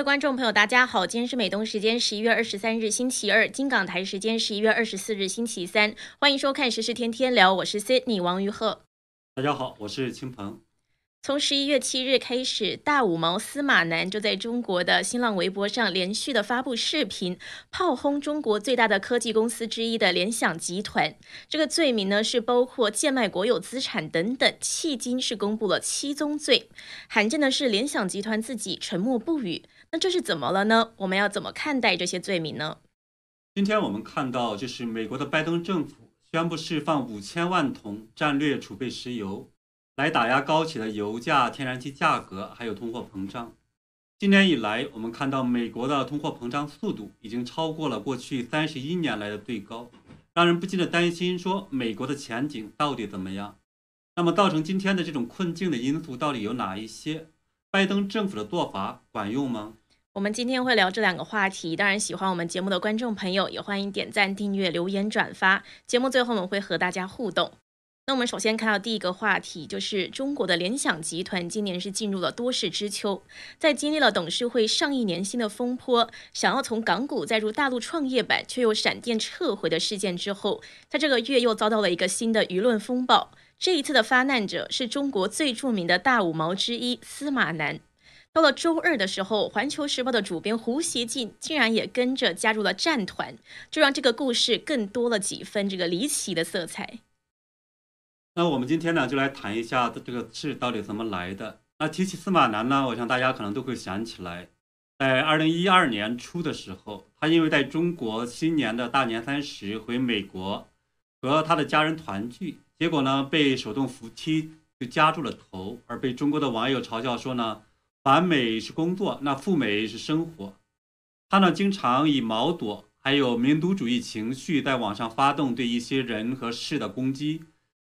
位观众朋友，大家好，今天是美东时间十一月二十三日星期二，金港台时间十一月二十四日星期三，欢迎收看时事天天聊，我是 Sydney 王于鹤。大家好，我是青鹏。从十一月七日开始，大五毛司马南就在中国的新浪微博上连续的发布视频，炮轰中国最大的科技公司之一的联想集团。这个罪名呢是包括贱卖国有资产等等，迄今是公布了七宗罪。罕见的是，联想集团自己沉默不语。那这是怎么了呢？我们要怎么看待这些罪名呢？今天我们看到，就是美国的拜登政府宣布释放五千万桶战略储备石油。来打压高企的油价、天然气价格，还有通货膨胀。今年以来，我们看到美国的通货膨胀速度已经超过了过去三十一年来的最高，让人不禁的担心：说美国的前景到底怎么样？那么，造成今天的这种困境的因素到底有哪一些？拜登政府的做法管用吗？我们今天会聊这两个话题。当然，喜欢我们节目的观众朋友也欢迎点赞、订阅、留言、转发。节目最后我们会和大家互动。那我们首先看到第一个话题，就是中国的联想集团今年是进入了多事之秋，在经历了董事会上亿年薪的风波，想要从港股再入大陆创业板，却又闪电撤回的事件之后，在这个月又遭到了一个新的舆论风暴。这一次的发难者是中国最著名的大五毛之一司马南。到了周二的时候，环球时报的主编胡锡进竟然也跟着加入了战团，就让这个故事更多了几分这个离奇的色彩。那我们今天呢，就来谈一下这个事到底怎么来的。那提起司马南呢，我想大家可能都会想起来，在二零一二年初的时候，他因为在中国新年的大年三十回美国和他的家人团聚，结果呢被手动扶梯就夹住了头，而被中国的网友嘲笑说呢，反美是工作，那赴美是生活。他呢经常以毛朵还有民族主义情绪在网上发动对一些人和事的攻击。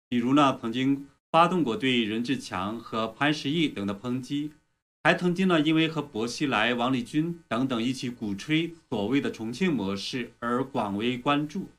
比如呢，曾经发动过对任志强和潘石屹等的抨击，还曾经呢，因为和薄熙来、王立军等等一起鼓吹所谓的重庆模式而广为关注。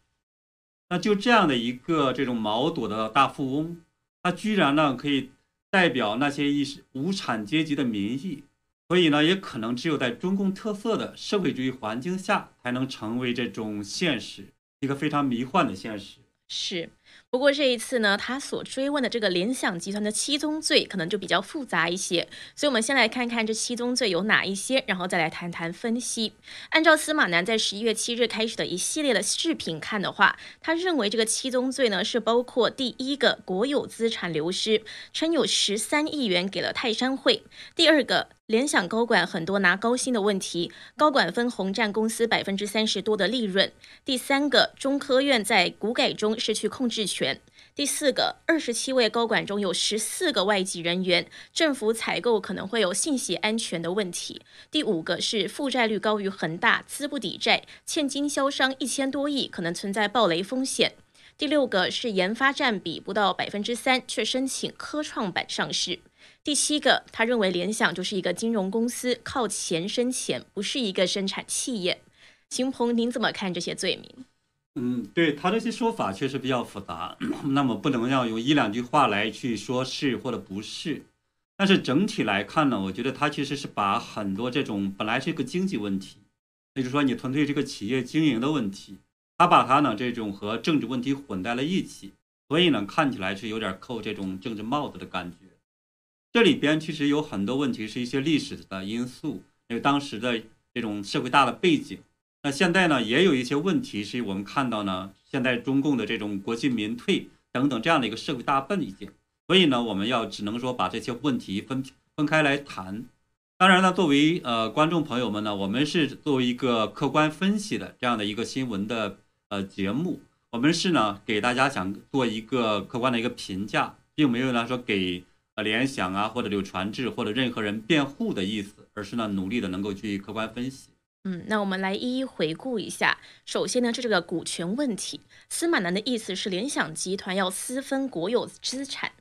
那就这样的一个这种毛朵的大富翁，他居然呢可以代表那些意识无产阶级的民意，所以呢，也可能只有在中共特色的社会主义环境下，才能成为这种现实，一个非常迷幻的现实。是。不过这一次呢，他所追问的这个联想集团的七宗罪可能就比较复杂一些，所以我们先来看看这七宗罪有哪一些，然后再来谈谈分析。按照司马南在十一月七日开始的一系列的视频看的话，他认为这个七宗罪呢是包括第一个国有资产流失，称有十三亿元给了泰山会；第二个。联想高管很多拿高薪的问题，高管分红占公司百分之三十多的利润。第三个，中科院在股改中失去控制权。第四个，二十七位高管中有十四个外籍人员，政府采购可能会有信息安全的问题。第五个是负债率高于恒大，资不抵债，欠经销商一千多亿，可能存在暴雷风险。第六个是研发占比不到百分之三，却申请科创板上市。第七个，他认为联想就是一个金融公司，靠钱生钱，不是一个生产企业。秦鹏，您怎么看这些罪名？嗯，对他这些说法确实比较复杂，那么不能要用一两句话来去说是或者不是。但是整体来看呢，我觉得他其实是把很多这种本来是一个经济问题，也就是说你团队这个企业经营的问题，他把它呢这种和政治问题混在了一起，所以呢看起来是有点扣这种政治帽子的感觉。这里边其实有很多问题，是一些历史的因素，因为当时的这种社会大的背景。那现在呢，也有一些问题，是我们看到呢，现在中共的这种国进民退等等这样的一个社会大背景。所以呢，我们要只能说把这些问题分分开来谈。当然呢，作为呃观众朋友们呢，我们是作为一个客观分析的这样的一个新闻的呃节目，我们是呢给大家想做一个客观的一个评价，并没有呢说给呃。联想啊，或者柳传志或者任何人辩护的意思，而是呢努力的能够去客观分析。嗯，那我们来一一回顾一下。首先呢，是这个股权问题。司马南的意思是联想集团要私分国有资产。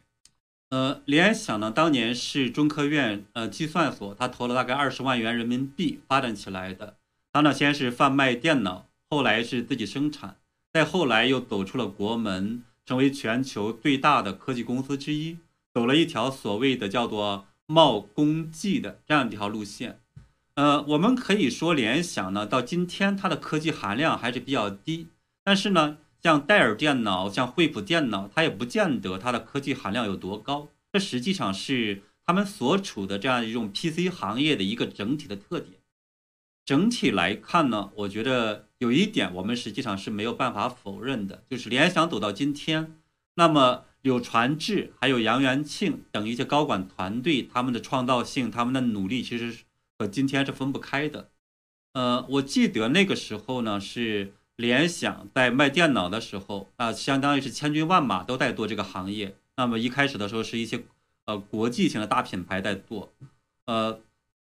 呃，联想呢当年是中科院呃计算所，他投了大概二十万元人民币发展起来的。他呢先是贩卖电脑，后来是自己生产，再后来又走出了国门，成为全球最大的科技公司之一。走了一条所谓的叫做“冒功绩”的这样一条路线，呃，我们可以说联想呢，到今天它的科技含量还是比较低，但是呢，像戴尔电脑、像惠普电脑，它也不见得它的科技含量有多高。这实际上是他们所处的这样一种 PC 行业的一个整体的特点。整体来看呢，我觉得有一点我们实际上是没有办法否认的，就是联想走到今天，那么柳传志还有杨元庆等一些高管团队，他们的创造性、他们的努力，其实是和今天是分不开的。呃，我记得那个时候呢，是联想在卖电脑的时候啊，相当于是千军万马都在做这个行业。那么一开始的时候是一些呃国际性的大品牌在做，呃。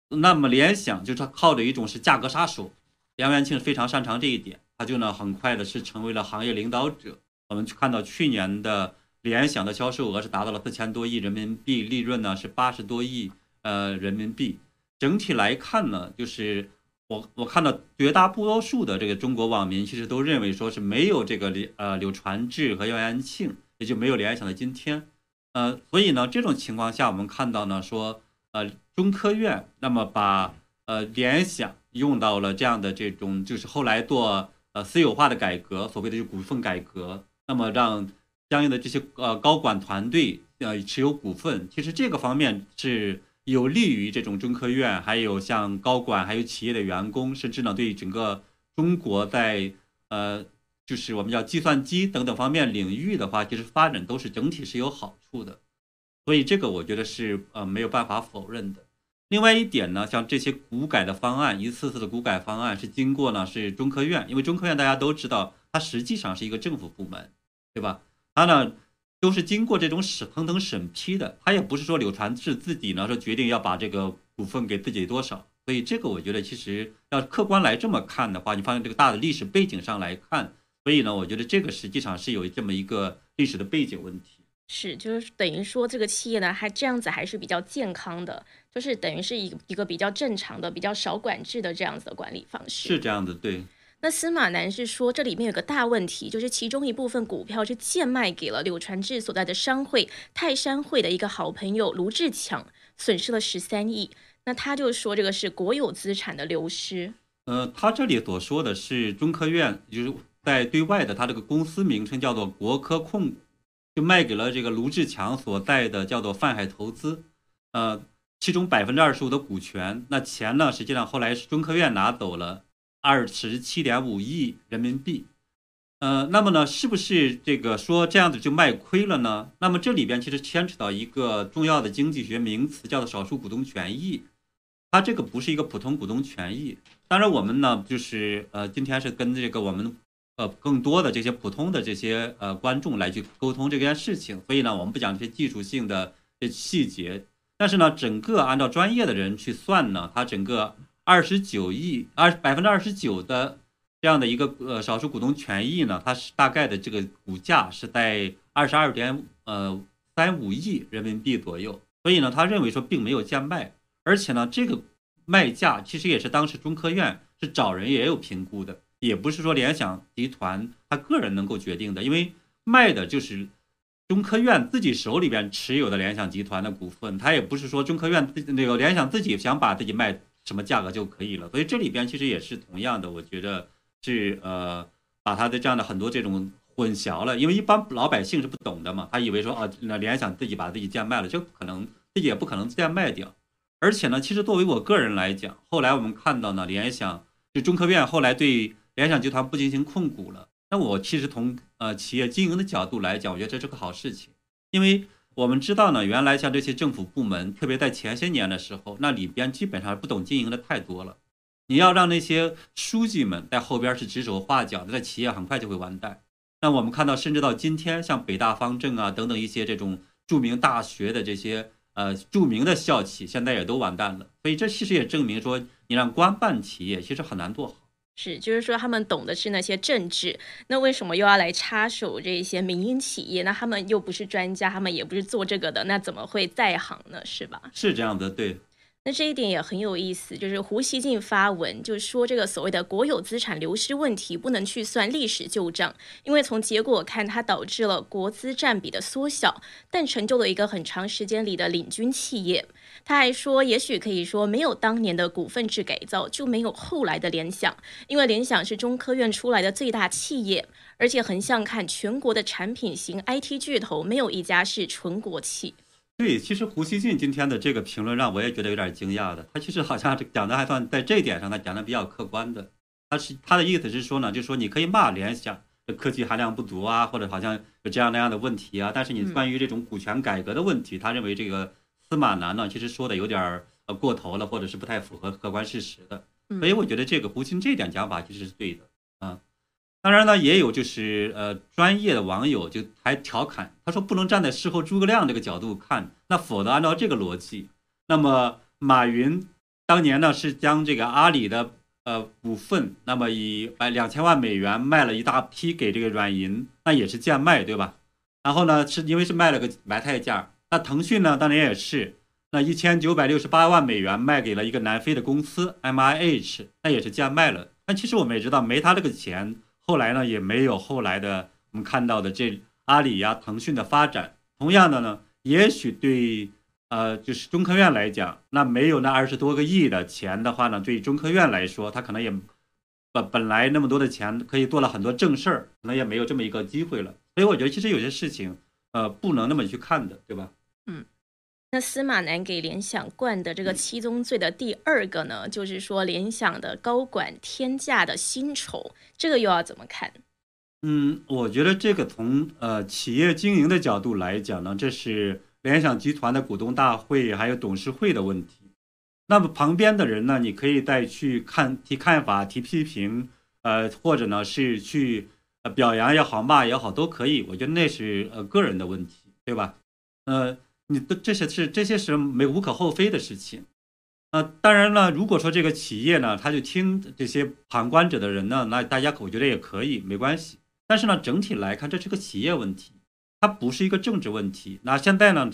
那么联想就是靠着一种是价格杀手，杨元庆非常擅长这一点，他就呢很快的是成为了行业领导者。我们去看到去年的联想的销售额是达到了四千多亿人民币，利润呢是八十多亿呃人民币。整体来看呢，就是我我看到绝大多数的这个中国网民其实都认为说是没有这个柳呃柳传志和杨元庆，也就没有联想的今天。呃，所以呢这种情况下，我们看到呢说。呃，中科院那么把呃联想用到了这样的这种，就是后来做呃私有化的改革，所谓的就股份改革，那么让相应的这些呃高管团队呃持有股份，其实这个方面是有利于这种中科院，还有像高管，还有企业的员工，甚至呢对整个中国在呃就是我们叫计算机等等方面领域的话，其实发展都是整体是有好处的。所以这个我觉得是呃没有办法否认的。另外一点呢，像这些股改的方案，一次次的股改方案是经过呢是中科院，因为中科院大家都知道，它实际上是一个政府部门，对吧？它呢都是经过这种审层层审批的，他也不是说柳传志自己呢说决定要把这个股份给自己多少。所以这个我觉得其实要客观来这么看的话，你放在这个大的历史背景上来看，所以呢，我觉得这个实际上是有这么一个历史的背景问题。是，就是等于说这个企业呢，还这样子还是比较健康的，就是等于是一一个比较正常的、比较少管制的这样子的管理方式。是这样子，对。那司马南是说，这里面有个大问题，就是其中一部分股票是贱卖给了柳传志所在的商会泰山会的一个好朋友卢志强，损失了十三亿。那他就说这个是国有资产的流失。呃，他这里所说的是中科院，就是在对外的，他这个公司名称叫做国科控股。就卖给了这个卢志强所在的叫做泛海投资，呃，其中百分之二十五的股权，那钱呢，实际上后来是中科院拿走了二十七点五亿人民币，呃，那么呢，是不是这个说这样子就卖亏了呢？那么这里边其实牵扯到一个重要的经济学名词，叫做少数股东权益，它这个不是一个普通股东权益。当然，我们呢，就是呃，今天是跟这个我们。呃，更多的这些普通的这些呃观众来去沟通这件事情，所以呢，我们不讲这些技术性的这细节，但是呢，整个按照专业的人去算呢，它整个二十九亿二百分之二十九的这样的一个呃少数股东权益呢，它是大概的这个股价是在二十二点呃三五亿人民币左右，所以呢，他认为说并没有贱卖，而且呢，这个卖价其实也是当时中科院是找人也有评估的。也不是说联想集团他个人能够决定的，因为卖的就是中科院自己手里边持有的联想集团的股份，他也不是说中科院自那个联想自己想把自己卖什么价格就可以了，所以这里边其实也是同样的，我觉得是呃把他的这样的很多这种混淆了，因为一般老百姓是不懂的嘛，他以为说啊那联想自己把自己贱卖了，就可能自己也不可能贱卖掉，而且呢，其实作为我个人来讲，后来我们看到呢，联想就中科院后来对。联想集团不进行控股了，那我其实从呃企业经营的角度来讲，我觉得这是个好事情，因为我们知道呢，原来像这些政府部门，特别在前些年的时候，那里边基本上不懂经营的太多了。你要让那些书记们在后边是指手画脚的，那企业很快就会完蛋。那我们看到，甚至到今天，像北大方正啊等等一些这种著名大学的这些呃著名的校企，现在也都完蛋了。所以这其实也证明说，你让官办企业其实很难做好。是，就是说他们懂的是那些政治，那为什么又要来插手这些民营企业？那他们又不是专家，他们也不是做这个的，那怎么会在行呢？是吧？是这样的，对。那这一点也很有意思，就是胡锡进发文，就说这个所谓的国有资产流失问题不能去算历史旧账，因为从结果看，它导致了国资占比的缩小，但成就了一个很长时间里的领军企业。他还说，也许可以说，没有当年的股份制改造，就没有后来的联想，因为联想是中科院出来的最大企业，而且横向看全国的产品型 IT 巨头，没有一家是纯国企。对，其实胡锡进今天的这个评论让我也觉得有点惊讶的。他其实好像讲的还算在这一点上，他讲的比较客观的。他是他的意思是说呢，就是说你可以骂联想的科技含量不足啊，或者好像有这样那样的问题啊。但是你关于这种股权改革的问题，他认为这个司马南呢，其实说的有点呃过头了，或者是不太符合客观事实的。所以我觉得这个胡锡这点讲法其实是对的啊。当然呢，也有就是呃专业的网友就还调侃，他说不能站在事后诸葛亮这个角度看，那否则按照这个逻辑，那么马云当年呢是将这个阿里的呃股份，那么以百两千万美元卖了一大批给这个软银，那也是贱卖对吧？然后呢是因为是卖了个埋汰价，那腾讯呢当年也是，那一千九百六十八万美元卖给了一个南非的公司 M I H，那也是贱卖了。但其实我们也知道，没他这个钱。后来呢，也没有后来的我们看到的这阿里呀、腾讯的发展。同样的呢，也许对呃，就是中科院来讲，那没有那二十多个亿的钱的话呢，对中科院来说，他可能也本本来那么多的钱可以做了很多正事儿，可能也没有这么一个机会了。所以我觉得其实有些事情，呃，不能那么去看的，对吧？嗯。那司马南给联想冠的这个七宗罪的第二个呢，就是说联想的高管天价的薪酬，这个又要怎么看？嗯，我觉得这个从呃企业经营的角度来讲呢，这是联想集团的股东大会还有董事会的问题。那么旁边的人呢，你可以再去看提看法、提批评，呃，或者呢是去表扬也好、骂也好都可以。我觉得那是呃个人的问题，对吧？呃。你的这些是这些是没无可厚非的事情，呃，当然了，如果说这个企业呢，他就听这些旁观者的人呢，那大家我觉得也可以没关系。但是呢，整体来看，这是个企业问题，它不是一个政治问题。那现在呢，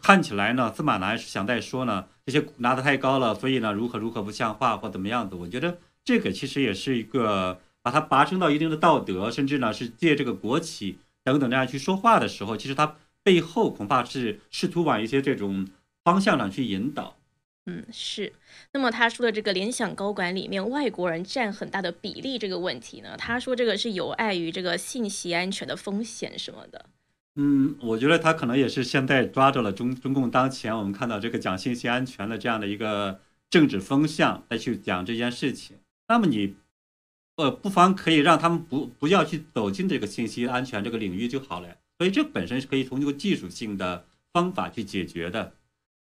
看起来呢，司马南是想在说呢，这些拿得太高了，所以呢，如何如何不像话或怎么样子。我觉得这个其实也是一个把它拔升到一定的道德，甚至呢是借这个国企等等这样去说话的时候，其实他。背后恐怕是试图往一些这种方向上去引导。嗯，是。那么他说的这个联想高管里面外国人占很大的比例这个问题呢？他说这个是有碍于这个信息安全的风险什么的。嗯，我觉得他可能也是现在抓住了中中共当前我们看到这个讲信息安全的这样的一个政治风向来去讲这件事情。那么你呃不妨可以让他们不不要去走进这个信息安全这个领域就好了。所以这本身是可以从这个技术性的方法去解决的，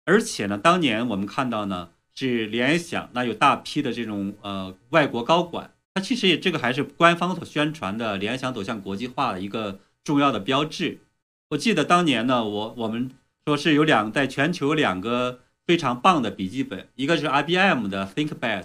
而且呢，当年我们看到呢是联想那有大批的这种呃外国高管，那其实也这个还是官方所宣传的联想走向国际化的一个重要的标志。我记得当年呢，我我们说是有两在全球两个非常棒的笔记本，一个是 IBM 的 ThinkPad，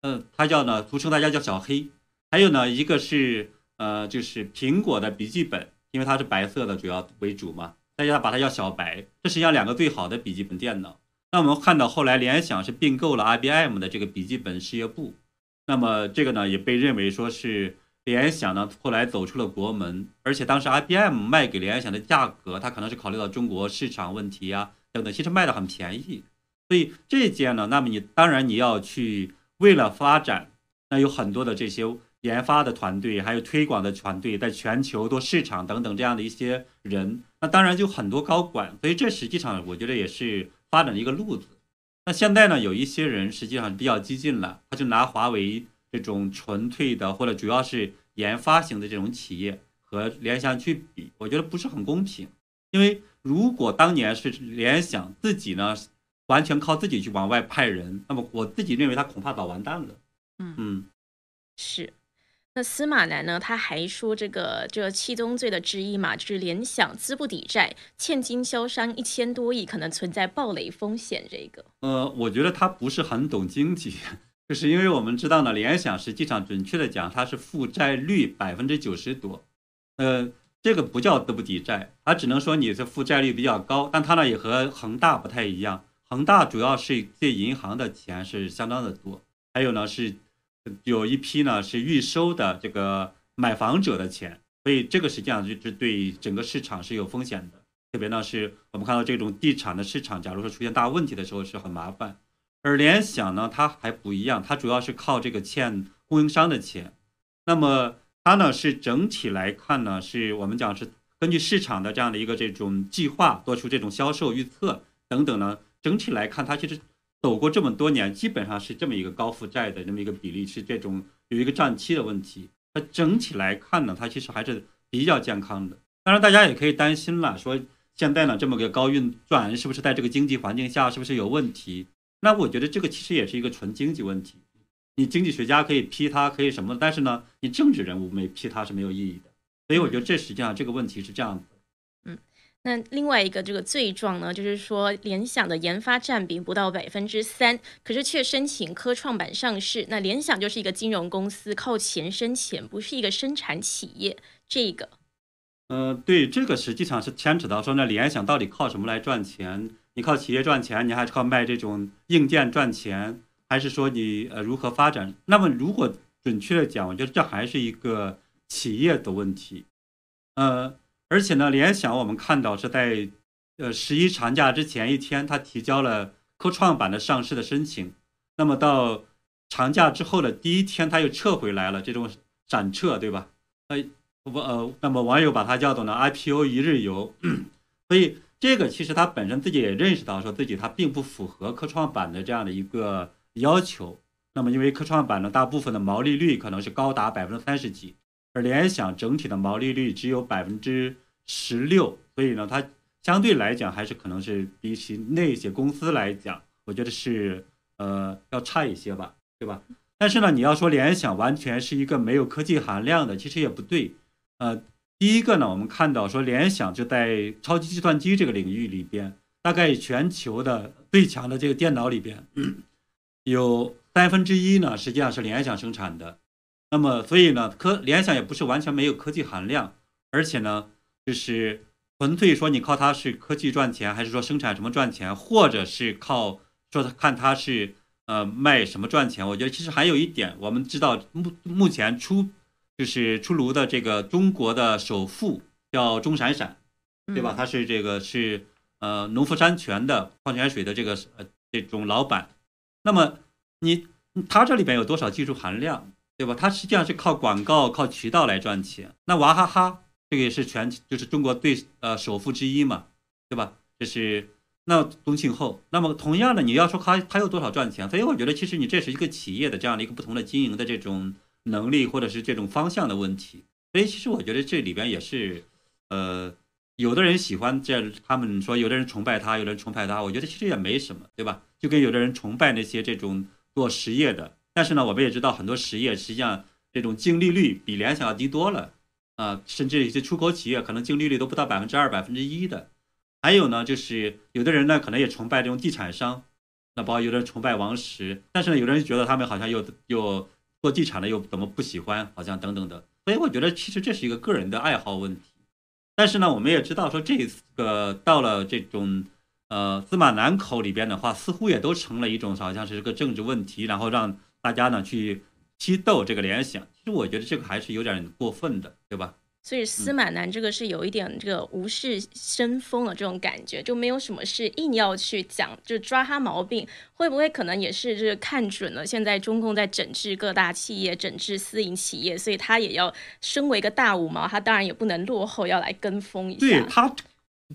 嗯，它叫呢俗称大家叫小黑，还有呢一个是呃就是苹果的笔记本。因为它是白色的，主要为主嘛，大家把它叫小白。这实际上两个最好的笔记本电脑。那我们看到后来联想是并购了 IBM 的这个笔记本事业部，那么这个呢也被认为说是联想呢后来走出了国门，而且当时 IBM 卖给联想的价格，它可能是考虑到中国市场问题啊等等，其实卖的很便宜。所以这件呢，那么你当然你要去为了发展，那有很多的这些。研发的团队，还有推广的团队，在全球做市场等等这样的一些人，那当然就很多高管，所以这实际上我觉得也是发展的一个路子。那现在呢，有一些人实际上比较激进了，他就拿华为这种纯粹的或者主要是研发型的这种企业和联想去比，我觉得不是很公平。因为如果当年是联想自己呢，完全靠自己去往外派人，那么我自己认为他恐怕早完蛋了。嗯嗯，是。那司马南呢？他还说，这个这七宗罪的之一嘛，就是联想资不抵债，欠经销商一千多亿，可能存在暴雷风险。这个，呃，我觉得他不是很懂经济，就是因为我们知道呢，联想实际上准确的讲，它是负债率百分之九十多，呃，这个不叫资不抵债，它只能说你是负债率比较高，但它呢也和恒大不太一样，恒大主要是借银行的钱是相当的多，还有呢是有一批呢是预收的这个买房者的钱，所以这个实际上就是对整个市场是有风险的。特别呢是我们看到这种地产的市场，假如说出现大问题的时候是很麻烦。而联想呢，它还不一样，它主要是靠这个欠供应商的钱。那么它呢是整体来看呢，是我们讲是根据市场的这样的一个这种计划做出这种销售预测等等呢。整体来看，它其实走过这么多年，基本上是这么一个高负债的这么一个比例，是这种有一个账期的问题。它整体来看呢，它其实还是比较健康的。当然，大家也可以担心了，说现在呢这么个高运转，是不是在这个经济环境下是不是有问题？那我觉得这个其实也是一个纯经济问题。你经济学家可以批他，可以什么？但是呢，你政治人物没批他是没有意义的。所以我觉得这实际上这个问题是这样的。那另外一个这个罪状呢，就是说联想的研发占比不到百分之三，可是却申请科创板上市。那联想就是一个金融公司，靠钱生钱，不是一个生产企业。这个，呃，对，这个实际上是牵扯到说，那联想到底靠什么来赚钱？你靠企业赚钱，你还是靠卖这种硬件赚钱，还是说你呃如何发展？那么如果准确的讲，我觉得这还是一个企业的问题。呃，而且呢，联想我们看到是在呃十一长假之前一天，他提交了科创板的上市的申请。那么到长假之后的第一天，他又撤回来了，这种闪撤，对吧？呃，不呃，那么网友把它叫做呢 IPO 一日游，所以。这个其实他本身自己也认识到，说自己他并不符合科创板的这样的一个要求。那么，因为科创板呢，大部分的毛利率可能是高达百分之三十几，而联想整体的毛利率只有百分之十六，所以呢，它相对来讲还是可能是比起那些公司来讲，我觉得是呃要差一些吧，对吧？但是呢，你要说联想完全是一个没有科技含量的，其实也不对，呃。第一个呢，我们看到说联想就在超级计算机这个领域里边，大概全球的最强的这个电脑里边，有三分之一呢实际上是联想生产的。那么，所以呢，科联想也不是完全没有科技含量，而且呢，就是纯粹说你靠它是科技赚钱，还是说生产什么赚钱，或者是靠说看它是呃卖什么赚钱？我觉得其实还有一点，我们知道目目前出。就是出炉的这个中国的首富叫钟闪闪，对吧？他是这个是呃农夫山泉的矿泉水的这个呃这种老板。那么你他这里边有多少技术含量，对吧？他实际上是靠广告、靠渠道来赚钱。那娃哈哈这个也是全就是中国最呃首富之一嘛，对吧？这是那宗庆后。那么同样的，你要说他他有多少赚钱？所以我觉得其实你这是一个企业的这样的一个不同的经营的这种。能力或者是这种方向的问题，所以其实我觉得这里边也是，呃，有的人喜欢这，他们说有的人崇拜他，有的人崇拜他，我觉得其实也没什么，对吧？就跟有的人崇拜那些这种做实业的，但是呢，我们也知道很多实业实际上这种净利率比联想要低多了，啊，甚至一些出口企业可能净利率都不到百分之二、百分之一的。还有呢，就是有的人呢可能也崇拜这种地产商，那包括有的人崇拜王石，但是呢，有的人觉得他们好像又又。做地产的又怎么不喜欢？好像等等的，所以我觉得其实这是一个个人的爱好问题。但是呢，我们也知道说这个到了这种呃司马南口里边的话，似乎也都成了一种好像是个政治问题，然后让大家呢去批斗这个联想。其实我觉得这个还是有点过分的，对吧？所以司马南这个是有一点这个无事生风的这种感觉，就没有什么事硬要去讲，就抓他毛病，会不会可能也是就是看准了现在中共在整治各大企业、整治私营企业，所以他也要身为一个大五毛，他当然也不能落后，要来跟风一下。对他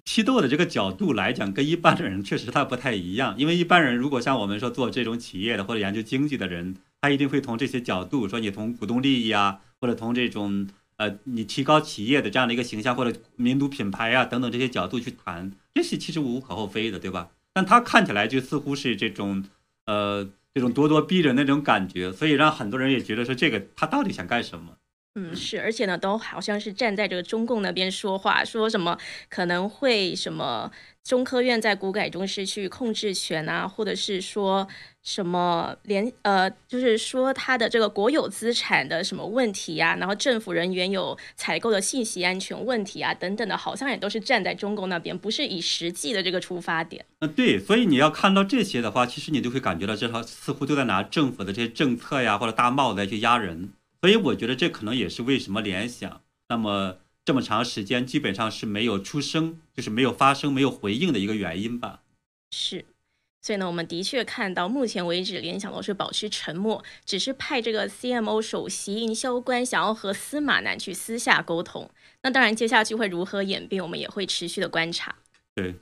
批斗的这个角度来讲，跟一般的人确实他不太一样，因为一般人如果像我们说做这种企业的或者研究经济的人，他一定会从这些角度说，你从股东利益啊，或者从这种。呃，你提高企业的这样的一个形象，或者民族品牌啊等等这些角度去谈，这是其实无可厚非的，对吧？但他看起来就似乎是这种，呃，这种咄咄逼人那种感觉，所以让很多人也觉得说这个他到底想干什么？嗯，是，而且呢，都好像是站在这个中共那边说话，说什么可能会什么中科院在股改中失去控制权啊，或者是说什么连呃，就是说他的这个国有资产的什么问题呀，然后政府人员有采购的信息安全问题啊等等的，好像也都是站在中共那边，不是以实际的这个出发点。嗯，对，所以你要看到这些的话，其实你就会感觉到这套似乎都在拿政府的这些政策呀或者大帽子来去压人。所以我觉得这可能也是为什么联想那么这么长时间基本上是没有出声，就是没有发声、没有回应的一个原因吧。是，所以呢，我们的确看到目前为止，联想都是保持沉默，只是派这个 CMO 首席营销官想要和司马南去私下沟通。那当然，接下去会如何演变，我们也会持续的观察。对。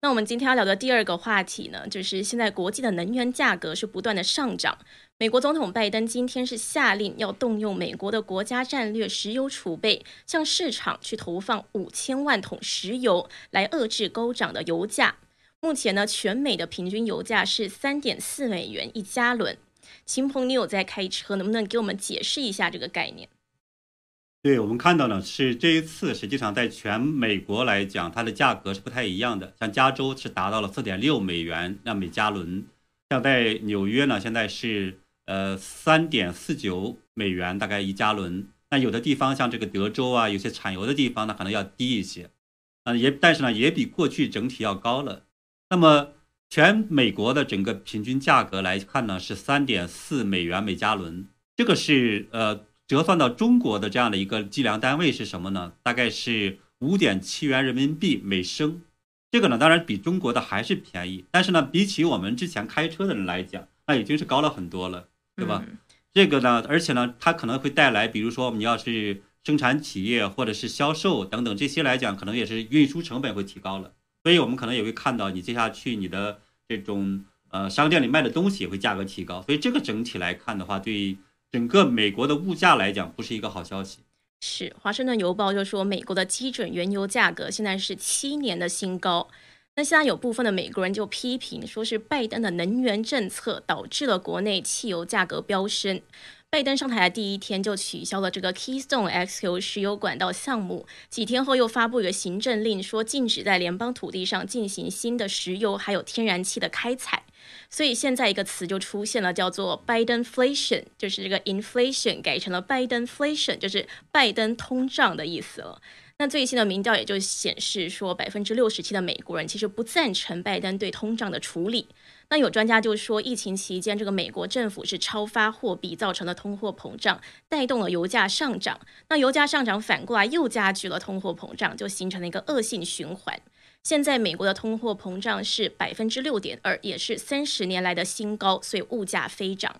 那我们今天要聊的第二个话题呢，就是现在国际的能源价格是不断的上涨。美国总统拜登今天是下令要动用美国的国家战略石油储备，向市场去投放五千万桶石油，来遏制高涨的油价。目前呢，全美的平均油价是三点四美元一加仑。秦鹏，你有在开车，能不能给我们解释一下这个概念？对我们看到呢，是这一次实际上在全美国来讲，它的价格是不太一样的。像加州是达到了四点六美元那每加仑，像在纽约呢，现在是。呃，三点四九美元大概一加仑。那有的地方像这个德州啊，有些产油的地方呢，可能要低一些。啊，也但是呢，也比过去整体要高了。那么全美国的整个平均价格来看呢，是三点四美元每加仑。这个是呃折算到中国的这样的一个计量单位是什么呢？大概是五点七元人民币每升。这个呢，当然比中国的还是便宜，但是呢，比起我们之前开车的人来讲，那已经是高了很多了。对吧？这个呢，而且呢，它可能会带来，比如说你要是生产企业或者是销售等等这些来讲，可能也是运输成本会提高了。所以我们可能也会看到，你接下去你的这种呃商店里卖的东西也会价格提高。所以这个整体来看的话，对整个美国的物价来讲，不是一个好消息。是，华盛顿邮报就说，美国的基准原油价格现在是七年的新高。那现在有部分的美国人就批评，说是拜登的能源政策导致了国内汽油价格飙升。拜登上台的第一天就取消了这个 Keystone XQ 石油管道项目，几天后又发布一个行政令，说禁止在联邦土地上进行新的石油还有天然气的开采。所以现在一个词就出现了，叫做 Bidenflation，就是这个 inflation 改成了 Bidenflation，就是拜登通胀的意思了。那最新的民调也就显示说，百分之六十七的美国人其实不赞成拜登对通胀的处理。那有专家就说，疫情期间这个美国政府是超发货币，造成了通货膨胀，带动了油价上涨。那油价上涨反过来又加剧了通货膨胀，就形成了一个恶性循环。现在美国的通货膨胀是百分之六点二，也是三十年来的新高，所以物价飞涨。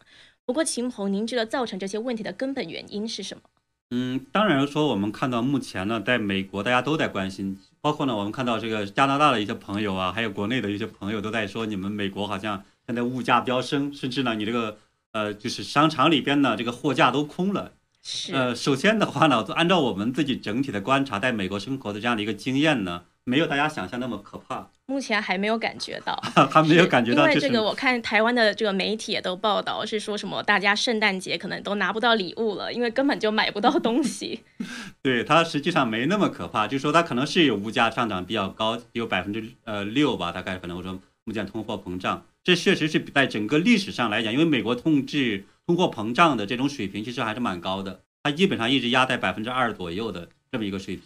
不过秦鹏，您觉得造成这些问题的根本原因是什么？嗯，当然说，我们看到目前呢，在美国大家都在关心，包括呢，我们看到这个加拿大的一些朋友啊，还有国内的一些朋友都在说，你们美国好像现在物价飙升，甚至呢，你这个呃，就是商场里边呢，这个货架都空了。是。呃，首先的话呢，按照我们自己整体的观察，在美国生活的这样的一个经验呢。没有大家想象那么可怕，目前还没有感觉到，还没有感觉到。因为这个，我看台湾的这个媒体也都报道，是说什么大家圣诞节可能都拿不到礼物了，因为根本就买不到东西。对它实际上没那么可怕，就是说它可能是有物价上涨比较高，有百分之呃六吧，大概可能我说目前通货膨胀，这确实是在整个历史上来讲，因为美国控制通货膨胀的这种水平其实还是蛮高的，它基本上一直压在百分之二左右的这么一个水平。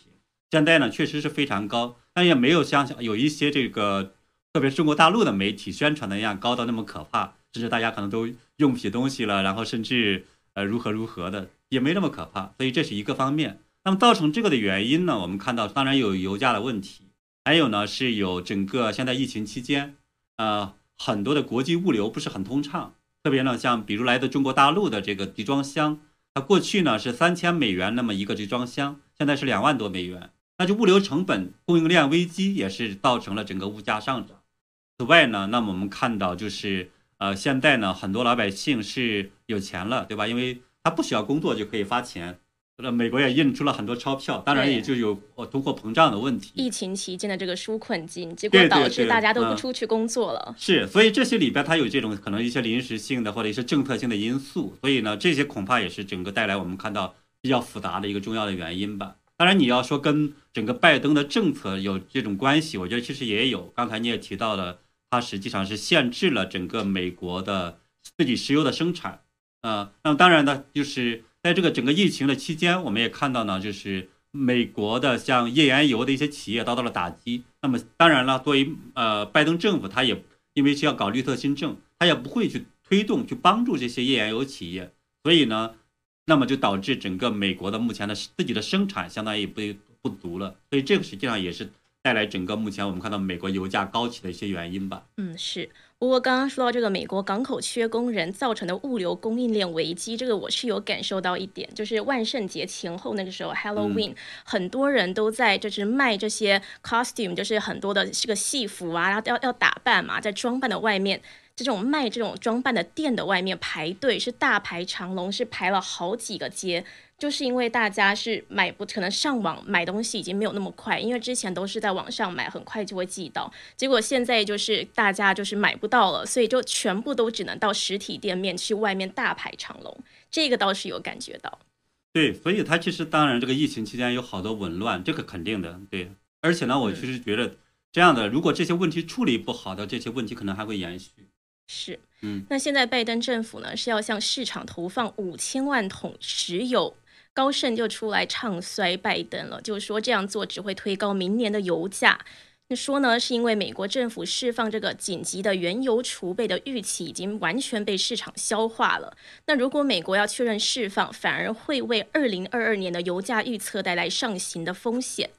现在呢，确实是非常高，但也没有像有一些这个，特别中国大陆的媒体宣传的一样高到那么可怕，甚至大家可能都用不起东西了，然后甚至呃如何如何的，也没那么可怕。所以这是一个方面。那么造成这个的原因呢，我们看到当然有油价的问题，还有呢是有整个现在疫情期间，呃很多的国际物流不是很通畅，特别呢像比如来自中国大陆的这个集装箱，它过去呢是三千美元那么一个集装箱，现在是两万多美元。那就物流成本、供应链危机也是造成了整个物价上涨。此外呢，那么我们看到就是，呃，现在呢，很多老百姓是有钱了，对吧？因为他不需要工作就可以发钱。那美国也印出了很多钞票，当然也就有呃通货膨胀的问题。疫情期间的这个纾困金，结果导致大家都不出去工作了。是，所以这些里边它有这种可能一些临时性的或者一些政策性的因素，所以呢，这些恐怕也是整个带来我们看到比较复杂的一个重要的原因吧。当然，你要说跟整个拜登的政策有这种关系，我觉得其实也有。刚才你也提到了，它实际上是限制了整个美国的自己石油的生产。呃，那么当然呢，就是在这个整个疫情的期间，我们也看到呢，就是美国的像页岩油的一些企业遭到了打击。那么当然了，作为呃拜登政府，他也因为是要搞绿色新政，他也不会去推动去帮助这些页岩油企业，所以呢。那么就导致整个美国的目前的自己的生产相当于不不足了，所以这个实际上也是带来整个目前我们看到美国油价高企的一些原因吧。嗯，是。不过刚刚说到这个美国港口缺工人造成的物流供应链危机，这个我是有感受到一点，就是万圣节前后那个时候 Halloween，很多人都在就是卖这些 costume，就是很多的这个戏服啊，然后要要打扮嘛，在装扮的外面。这种卖这种装扮的店的外面排队是大排长龙，是排了好几个街，就是因为大家是买不可能上网买东西已经没有那么快，因为之前都是在网上买，很快就会寄到，结果现在就是大家就是买不到了，所以就全部都只能到实体店面去外面大排长龙，这个倒是有感觉到。对，所以它其实当然这个疫情期间有好多紊乱，这个肯定的，对。而且呢，我其实觉得这样的，如果这些问题处理不好的，这些问题可能还会延续。是，嗯，那现在拜登政府呢是要向市场投放五千万桶石油，高盛就出来唱衰拜登了，就是说这样做只会推高明年的油价。那说呢是因为美国政府释放这个紧急的原油储备的预期已经完全被市场消化了。那如果美国要确认释放，反而会为二零二二年的油价预测带来上行的风险。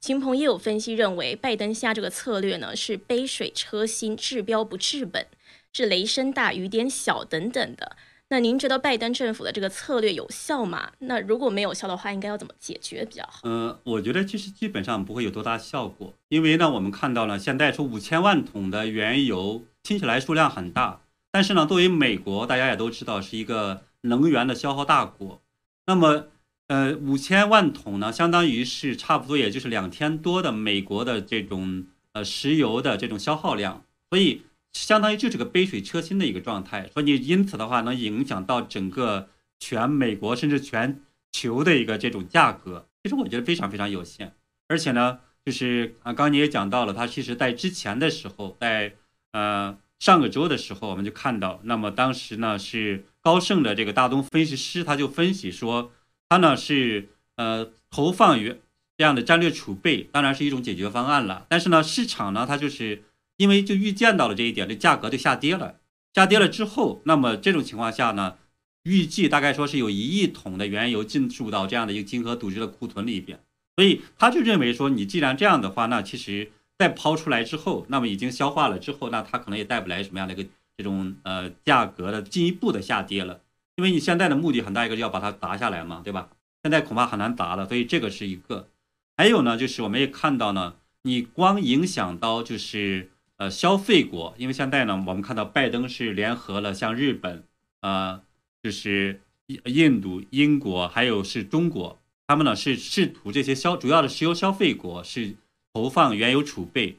秦鹏也有分析认为，拜登下这个策略呢是杯水车薪，治标不治本。是雷声大雨点小等等的。那您觉得拜登政府的这个策略有效吗？那如果没有效的话，应该要怎么解决比较好？嗯，我觉得其实基本上不会有多大效果，因为呢，我们看到了现在说五千万桶的原油，听起来数量很大，但是呢，作为美国，大家也都知道是一个能源的消耗大国。那么，呃，五千万桶呢，相当于是差不多也就是两天多的美国的这种呃石油的这种消耗量，所以。相当于就是个杯水车薪的一个状态，说你因此的话能影响到整个全美国甚至全球的一个这种价格，其实我觉得非常非常有限。而且呢，就是啊，刚你也讲到了，它其实在之前的时候，在呃上个周的时候，我们就看到，那么当时呢是高盛的这个大东分析师他就分析说，他呢是呃投放于这样的战略储备，当然是一种解决方案了。但是呢，市场呢它就是。因为就预见到了这一点，这价格就下跌了。下跌了之后，那么这种情况下呢，预计大概说是有一亿桶的原油进入到这样的一个金河组织的库存里边。所以他就认为说，你既然这样的话，那其实再抛出来之后，那么已经消化了之后，那它可能也带不来什么样的一个这种呃价格的进一步的下跌了。因为你现在的目的很大一个就要把它砸下来嘛，对吧？现在恐怕很难砸了，所以这个是一个。还有呢，就是我们也看到呢，你光影响到就是。呃，消费国，因为现在呢，我们看到拜登是联合了像日本，呃，就是印度、英国，还有是中国，他们呢是试图这些消主要的石油消费国是投放原油储备，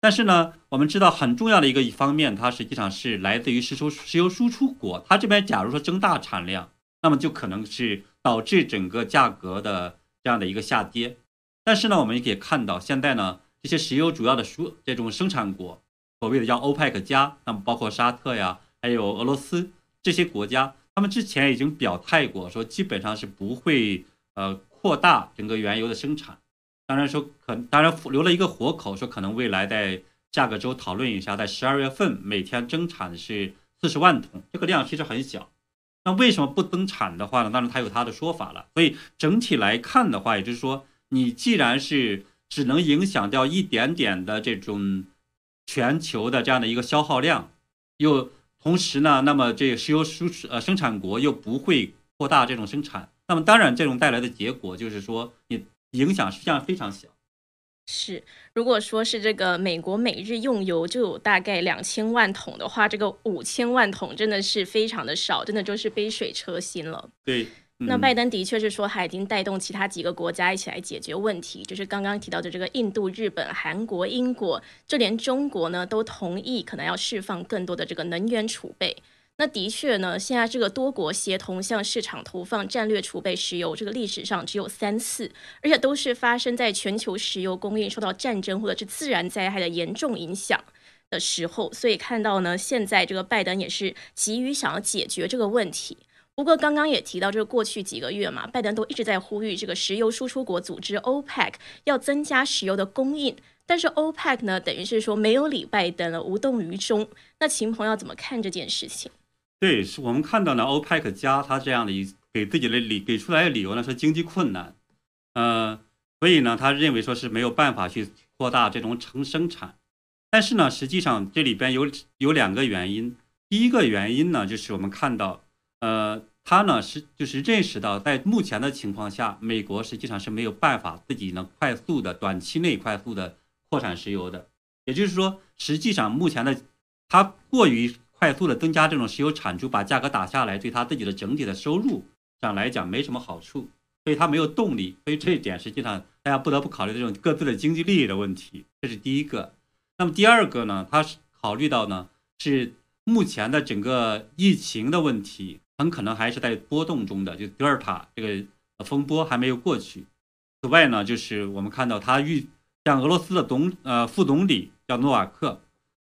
但是呢，我们知道很重要的一个一方面，它实际上是来自于石油石油输出国，它这边假如说增大产量，那么就可能是导致整个价格的这样的一个下跌，但是呢，我们也可以看到现在呢，这些石油主要的输这种生产国。所谓的叫欧派克加，那么包括沙特呀，还有俄罗斯这些国家，他们之前已经表态过，说基本上是不会呃扩大整个原油的生产。当然说可，当然留了一个活口，说可能未来在下个周讨论一下，在十二月份每天增产是四十万桶，这个量其实很小。那为什么不增产的话呢？当然他有他的说法了。所以整体来看的话，也就是说，你既然是只能影响掉一点点的这种。全球的这样的一个消耗量，又同时呢，那么这个石油输出呃生产国又不会扩大这种生产，那么当然这种带来的结果就是说，你影响实际上非常小。是，如果说是这个美国每日用油就有大概两千万桶的话，这个五千万桶真的是非常的少，真的就是杯水车薪了。对。那拜登的确是说，他已经带动其他几个国家一起来解决问题，就是刚刚提到的这个印度、日本、韩国、英国，就连中国呢都同意可能要释放更多的这个能源储备。那的确呢，现在这个多国协同向市场投放战略储备石油，这个历史上只有三次，而且都是发生在全球石油供应受到战争或者是自然灾害的严重影响的时候。所以看到呢，现在这个拜登也是急于想要解决这个问题。不过刚刚也提到，这个过去几个月嘛，拜登都一直在呼吁这个石油输出国组织 OPEC 要增加石油的供应，但是 OPEC 呢，等于是说没有理拜登了，无动于衷。那秦鹏要怎么看这件事情？对，是我们看到呢，欧佩克加他这样的一给自己的理给出来的理由呢，说经济困难，呃，所以呢，他认为说是没有办法去扩大这种成生产，但是呢，实际上这里边有有两个原因，第一个原因呢，就是我们看到，呃，他呢是就是认识到在目前的情况下，美国实际上是没有办法自己能快速的短期内快速的扩产石油的，也就是说，实际上目前的他过于。快速的增加这种石油产出，把价格打下来，对他自己的整体的收入上来讲没什么好处，所以他没有动力。所以这一点实际上大家不得不考虑这种各自的经济利益的问题，这是第一个。那么第二个呢，他是考虑到呢是目前的整个疫情的问题，很可能还是在波动中的，就德尔塔这个风波还没有过去。此外呢，就是我们看到他预像俄罗斯的总呃副总理叫诺瓦克，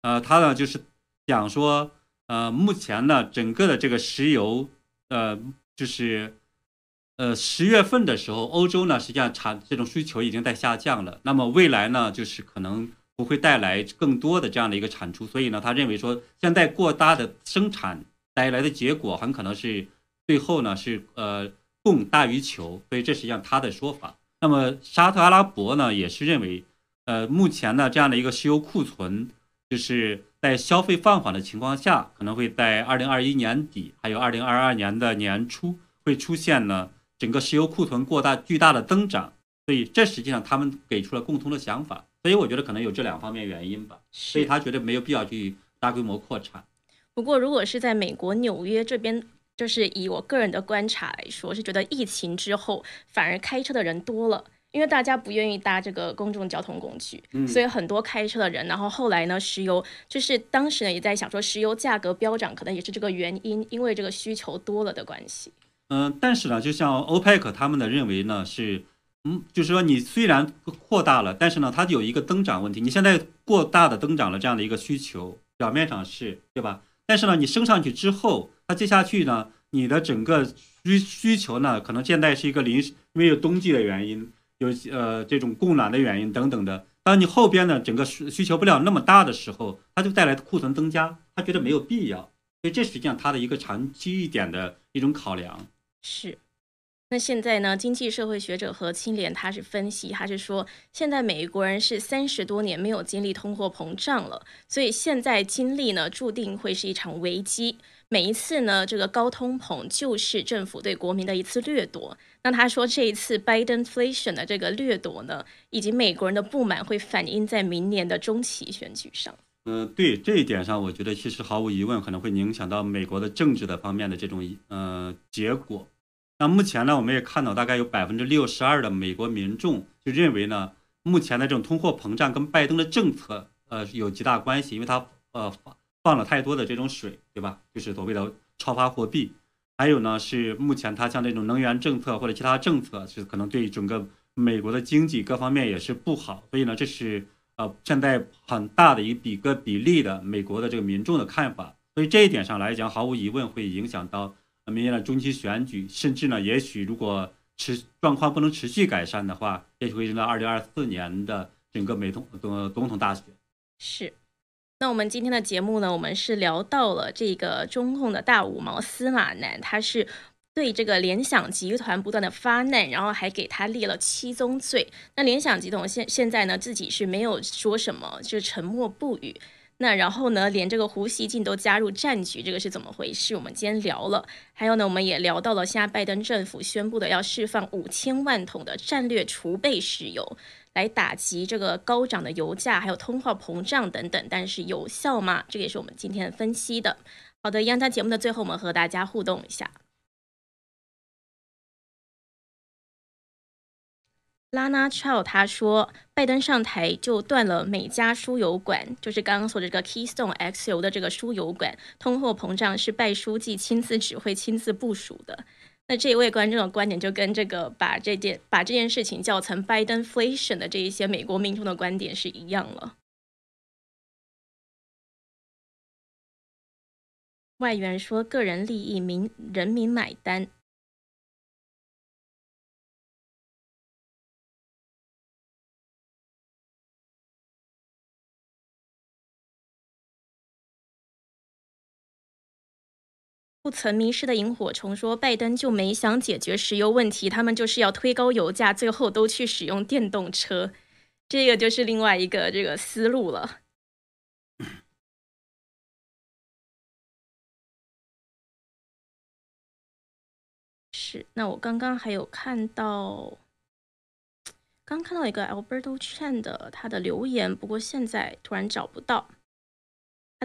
呃，他呢就是讲说。呃，目前呢，整个的这个石油，呃，就是，呃，十月份的时候，欧洲呢，实际上产这种需求已经在下降了。那么未来呢，就是可能不会带来更多的这样的一个产出。所以呢，他认为说，现在过大的生产带来的结果，很可能是最后呢是呃供大于求。所以这实际上他的说法。那么沙特阿拉伯呢，也是认为，呃，目前呢这样的一个石油库存。就是在消费放缓的情况下，可能会在二零二一年底，还有二零二二年的年初会出现呢整个石油库存过大巨大的增长，所以这实际上他们给出了共同的想法，所以我觉得可能有这两方面原因吧，所以他觉得没有必要去大规模扩产。不过如果是在美国纽约这边，就是以我个人的观察来说，是觉得疫情之后反而开车的人多了。因为大家不愿意搭这个公众交通工具，所以很多开车的人，然后后来呢，石油就是当时呢也在想说，石油价格飙涨可能也是这个原因，因为这个需求多了的关系。嗯，但是呢，就像欧佩克他们的认为呢是，嗯，就是说你虽然扩大了，但是呢它有一个增长问题，你现在过大的增长了这样的一个需求，表面上是对吧？但是呢你升上去之后，它接下去呢你的整个需需求呢可能现在是一个临时，因为有冬季的原因。有呃这种供暖的原因等等的，当你后边呢整个需需求不了那么大的时候，它就带来的库存增加，他觉得没有必要，所以这实际上它的一个长期一点的一种考量。是，那现在呢，经济社会学者何清廉他是分析，他是说，现在美国人是三十多年没有经历通货膨胀了，所以现在经历呢，注定会是一场危机。每一次呢，这个高通膨就是政府对国民的一次掠夺。那他说，这一次 Biden inflation 的这个掠夺呢，以及美国人的不满会反映在明年的中期选举上。嗯，对这一点上，我觉得其实毫无疑问可能会影响到美国的政治的方面的这种呃结果。那目前呢，我们也看到大概有百分之六十二的美国民众就认为呢，目前的这种通货膨胀跟拜登的政策呃有极大关系，因为他呃。放放了太多的这种水，对吧？就是所谓的超发货币。还有呢，是目前它像这种能源政策或者其他政策，是可能对整个美国的经济各方面也是不好。所以呢，这是呃现在很大的一比个比例的美国的这个民众的看法。所以这一点上来讲，毫无疑问会影响到明年的中期选举，甚至呢，也许如果持状况不能持续改善的话，也许会影到二零二四年的整个美统呃总统大选。是。那我们今天的节目呢，我们是聊到了这个中控的大五毛司马南，他是对这个联想集团不断的发难，然后还给他列了七宗罪。那联想集团现现在呢，自己是没有说什么，就沉默不语。那然后呢，连这个胡锡进都加入战局，这个是怎么回事？我们今天聊了。还有呢，我们也聊到了现在拜登政府宣布的要释放五千万桶的战略储备石油。来打击这个高涨的油价，还有通货膨胀等等，但是有效吗？这个也是我们今天分析的。好的，一样在节目的最后，我们和大家互动一下。拉纳乔他说，拜登上台就断了每家输油管，就是刚刚说的这个 Keystone X 油的这个输油管，通货膨胀是拜书记亲自指挥、亲自部署的。那这一位观众的观点就跟这个把这件把这件事情叫成拜登 inflation 的这一些美国民众的观点是一样了。外援说，个人利益，民人民买单。不曾迷失的萤火虫说：“拜登就没想解决石油问题，他们就是要推高油价，最后都去使用电动车，这个就是另外一个这个思路了。”是，那我刚刚还有看到，刚看到一个 Alberto Chan 的他的留言，不过现在突然找不到。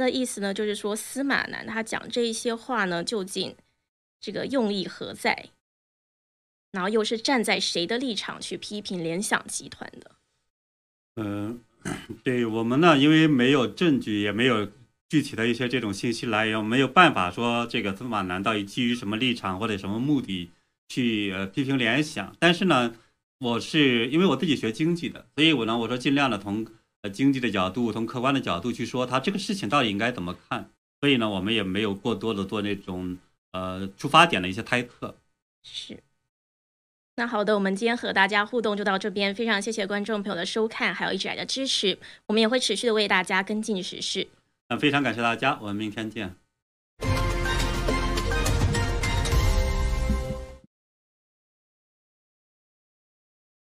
的意思呢，就是说司马南他讲这一些话呢，究竟这个用意何在？然后又是站在谁的立场去批评联想集团的？嗯，对我们呢，因为没有证据，也没有具体的一些这种信息来源，没有办法说这个司马南到底基于什么立场或者什么目的去呃批评联想。但是呢，我是因为我自己学经济的，所以我呢，我说尽量的从。呃，经济的角度，从客观的角度去说，他这个事情到底应该怎么看？所以呢，我们也没有过多的做那种呃出发点的一些猜测。是。那好的，我们今天和大家互动就到这边，非常谢谢观众朋友的收看，还有一直来的支持。我们也会持续的为大家跟进时事。那非常感谢大家，我们明天见。